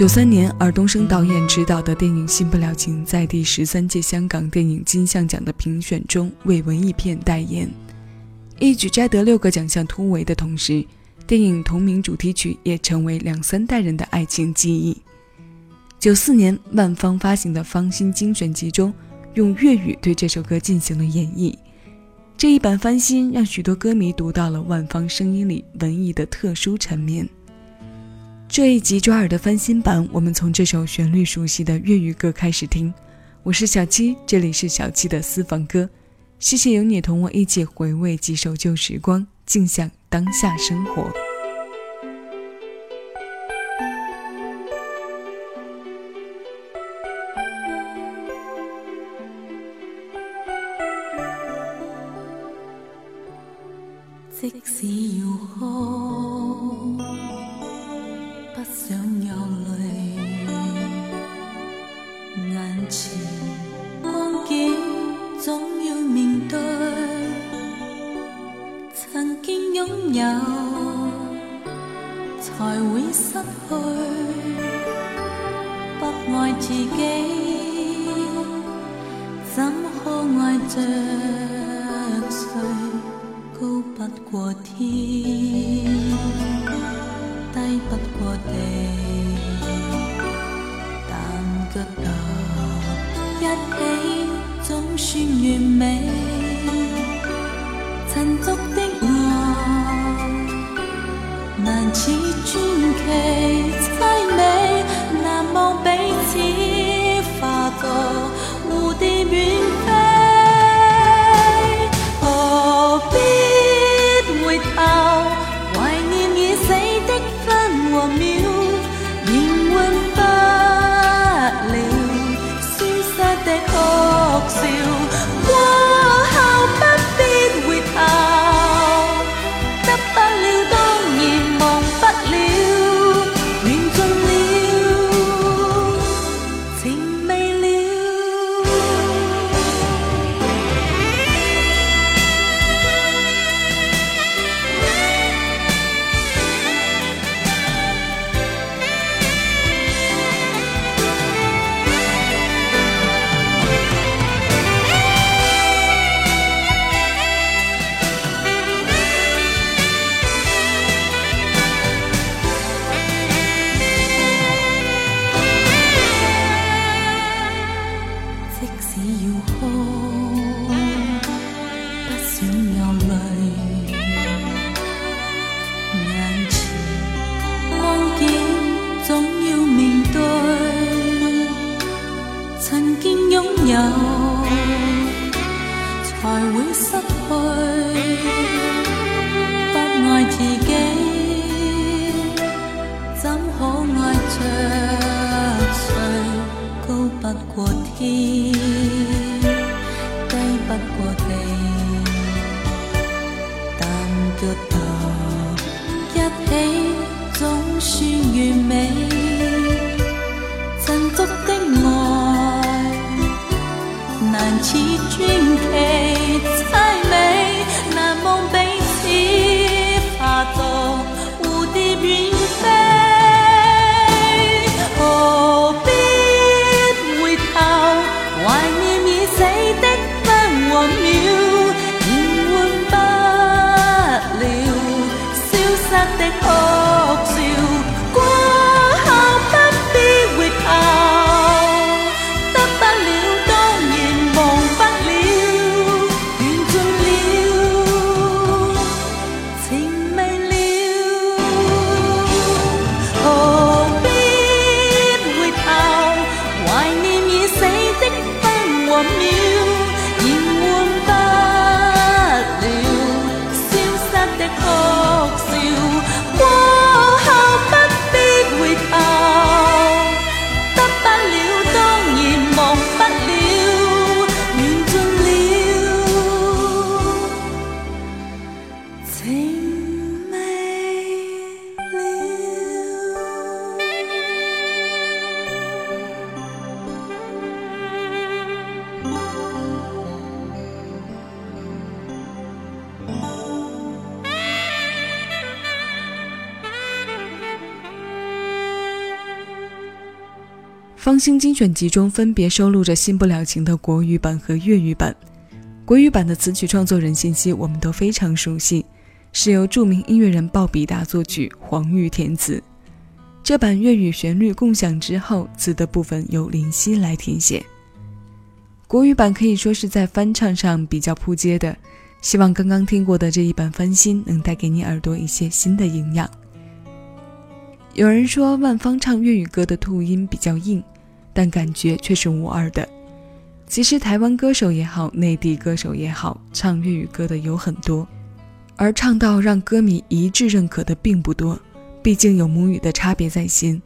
九三年，尔冬升导演执导的电影《新不了情》在第十三届香港电影金像奖的评选中为文艺片代言，一举摘得六个奖项突围的同时，电影同名主题曲也成为两三代人的爱情记忆。九四年，万方发行的《芳心精选集》中，用粤语对这首歌进行了演绎。这一版翻新，让许多歌迷读到了万方声音里文艺的特殊缠绵。这一集抓耳的翻新版，我们从这首旋律熟悉的粤语歌开始听。我是小七，这里是小七的私房歌。谢谢有你同我一起回味几首旧时光，静享当下生活。即使不到一起总算完美。尘俗的爱，难似传奇失去不爱自己？怎可爱着谁高不过天低不过地但觉得一起总算完美似传奇凄美，难忘彼此。发作蝴蝶远飞，何必回头？怀念已死的分和秒，仍换不了消失的。方兴精选集中分别收录着《新不了情》的国语版和粤语版。国语版的词曲创作人信息我们都非常熟悉，是由著名音乐人鲍比达作曲，黄玉填词。这版粤语旋律共享之后，词的部分由林夕来填写。国语版可以说是在翻唱上比较扑街的，希望刚刚听过的这一版翻新能带给你耳朵一些新的营养。有人说万芳唱粤语歌的吐音比较硬，但感觉却是无二的。其实台湾歌手也好，内地歌手也好，唱粤语歌的有很多，而唱到让歌迷一致认可的并不多，毕竟有母语的差别在心。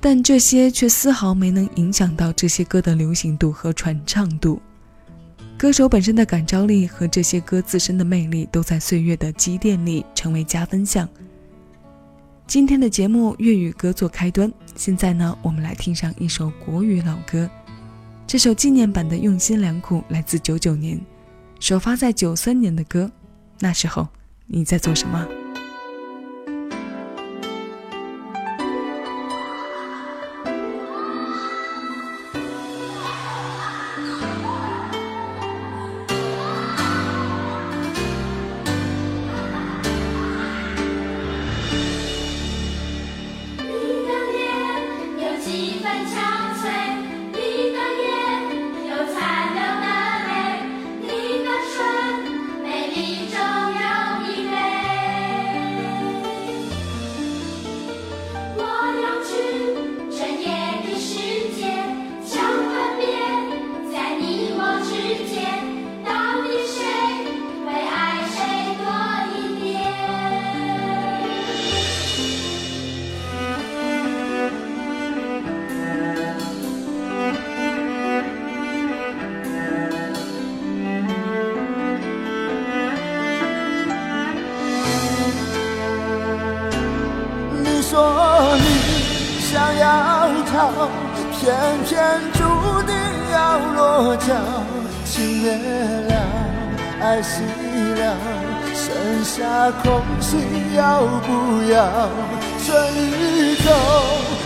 但这些却丝毫没能影响到这些歌的流行度和传唱度。歌手本身的感召力和这些歌自身的魅力，都在岁月的积淀里成为加分项。今天的节目粤语歌做开端，现在呢，我们来听上一首国语老歌。这首纪念版的《用心良苦》来自九九年，首发在九三年的歌。那时候你在做什么？偏偏注定要落脚，情灭了，爱熄了，剩下空心要不要？春雨走，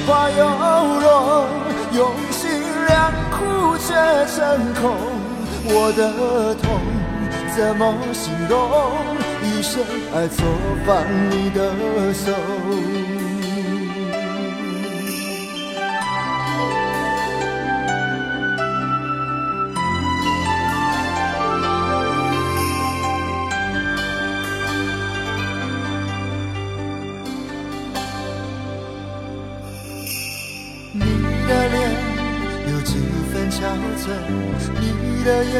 花又落，用心良苦却成空。我的痛怎么形容？一生爱错放你的手。你的眼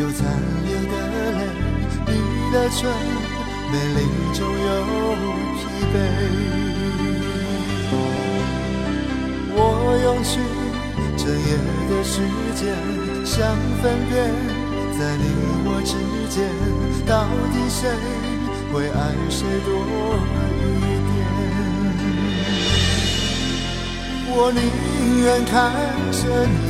有残留的泪，你的唇美丽中有疲惫。我用去整夜的时间，想分辨在你我之间，到底谁会爱谁多一点？我宁愿看着你。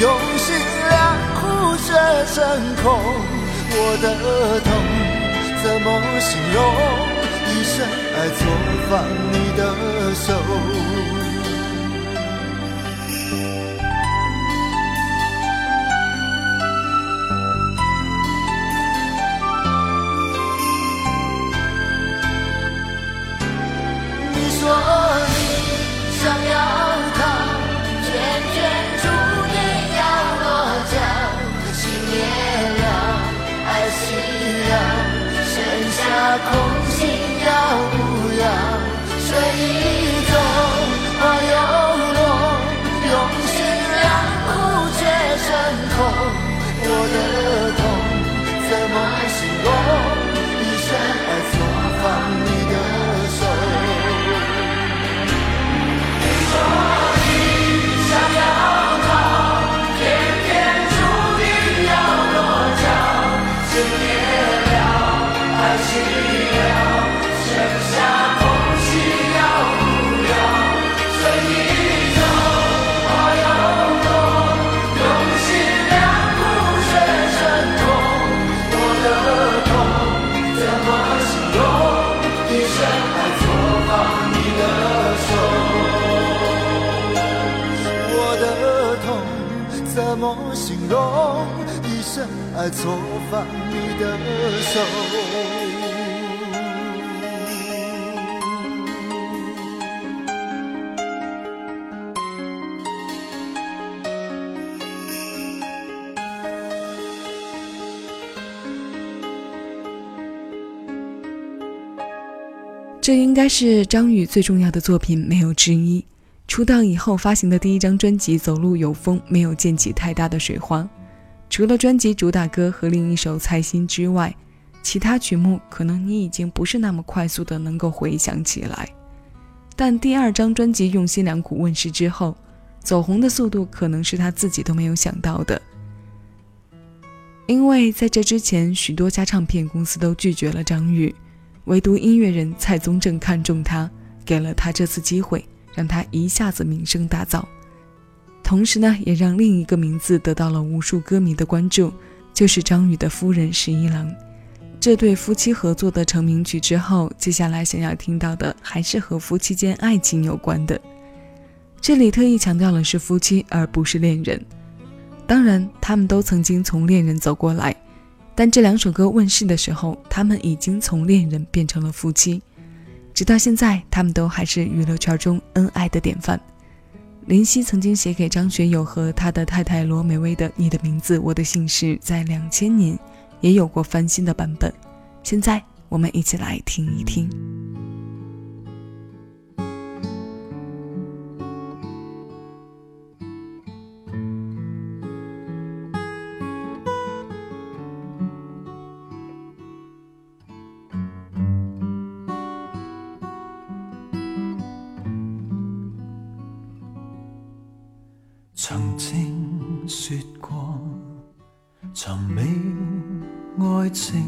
用心良苦却成空，我的痛怎么形容？一生爱错放你的手。生爱错放你的手。这应该是张宇最重要的作品，没有之一。出道以后发行的第一张专辑《走路有风》没有溅起太大的水花，除了专辑主打歌和另一首《猜心》之外，其他曲目可能你已经不是那么快速的能够回想起来。但第二张专辑《用心良苦》问世之后，走红的速度可能是他自己都没有想到的，因为在这之前，许多家唱片公司都拒绝了张宇。唯独音乐人蔡宗正看中他，给了他这次机会，让他一下子名声大噪。同时呢，也让另一个名字得到了无数歌迷的关注，就是张宇的夫人十一郎。这对夫妻合作的成名曲之后，接下来想要听到的还是和夫妻间爱情有关的。这里特意强调了是夫妻，而不是恋人。当然，他们都曾经从恋人走过来。但这两首歌问世的时候，他们已经从恋人变成了夫妻，直到现在，他们都还是娱乐圈中恩爱的典范。林夕曾经写给张学友和他的太太罗美薇的《你的名字，我的姓氏》，在两千年也有过翻新的版本，现在我们一起来听一听。美爱情，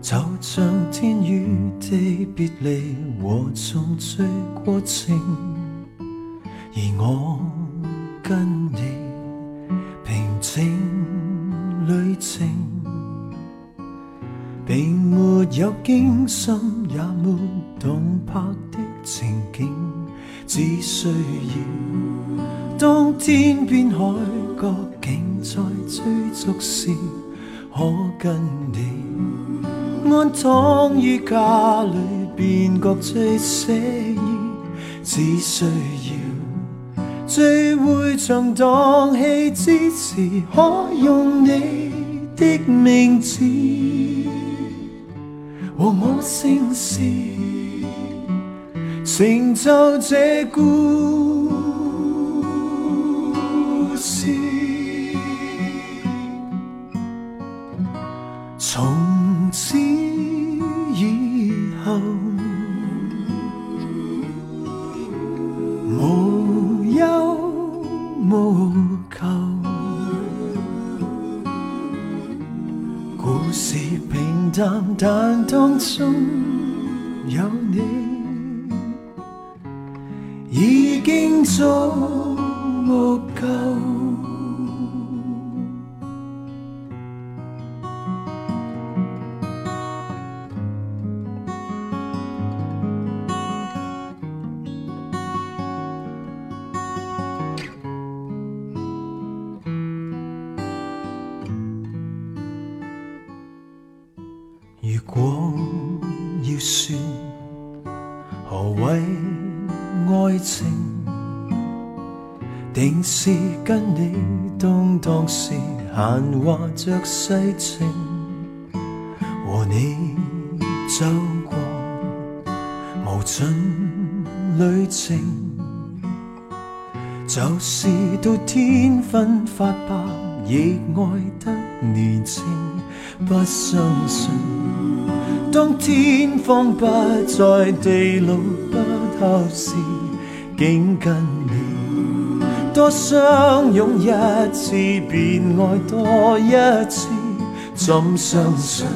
就像天与地别离和重聚过程。而我跟你平静旅程，并没有惊心也没动魄的情景，只需要。当天边海角在追逐时，可跟你安躺于家里，便觉最写意。只需要聚会场荡气之时，可用你的名字和我姓氏，成就这故。定是跟你动荡时闲话着世情，和你走过无尽旅程，就是到天昏发白亦爱得年轻。不相信，当天荒不再，地老不透时，竟跟你。多相拥一次，便爱多一次。怎相信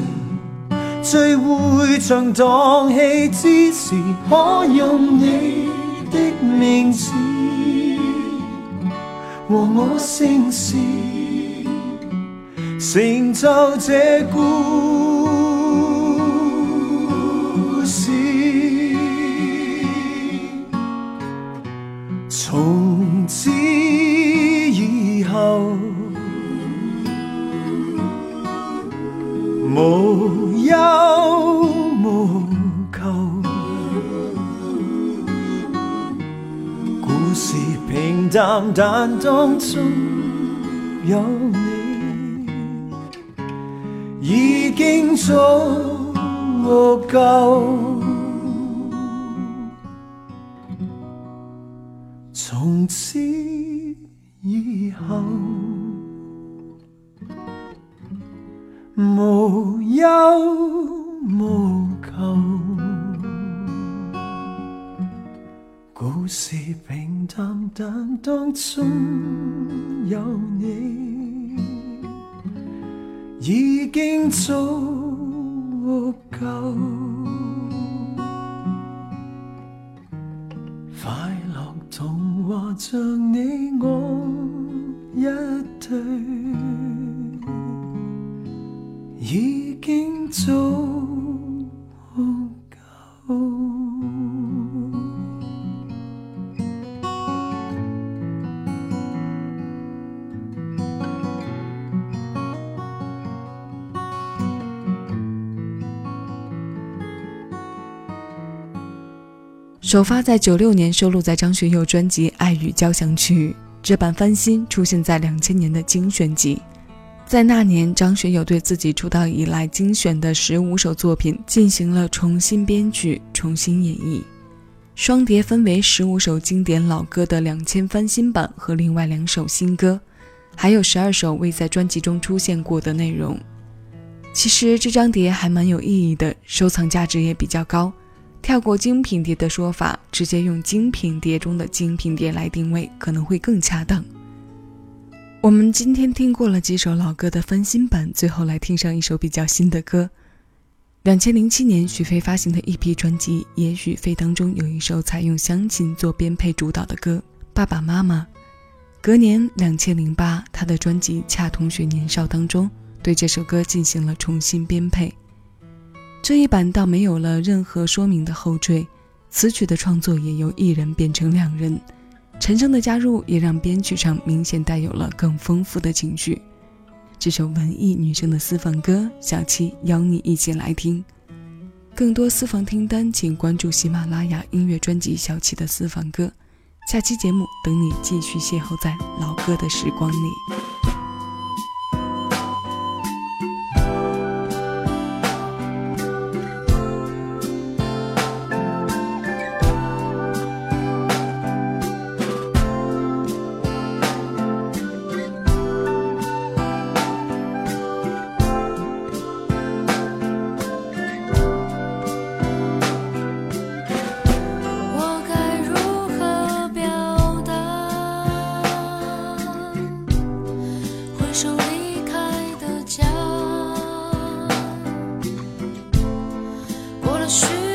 聚会像荡气之时，可用你的名字和我姓氏，成就这故是平淡，但當中有你，已經足夠。從此以後，無憂無求。故事平淡，但当中有你，已经足够。快乐童话像你我首发在九六年，收录在张学友专辑《爱与交响曲》。这版翻新出现在两千年的精选集。在那年，张学友对自己出道以来精选的十五首作品进行了重新编曲、重新演绎。双碟分为十五首经典老歌的两千翻新版和另外两首新歌，还有十二首未在专辑中出现过的内容。其实这张碟还蛮有意义的，收藏价值也比较高。跳过精品碟的说法，直接用精品碟中的精品碟来定位，可能会更恰当。我们今天听过了几首老歌的翻新版，最后来听上一首比较新的歌。两千零七年，许飞发行的一批专辑《也许飞》当中有一首采用乡琴做编配主导的歌《爸爸妈妈》。隔年，两千零八，他的专辑《恰同学年少》当中对这首歌进行了重新编配。这一版倒没有了任何说明的后缀，词曲的创作也由一人变成两人，陈升的加入也让编曲上明显带有了更丰富的情绪。这首文艺女生的私房歌，小七邀你一起来听。更多私房听单，请关注喜马拉雅音乐专辑《小七的私房歌》。下期节目等你继续邂逅在老歌的时光里。也许。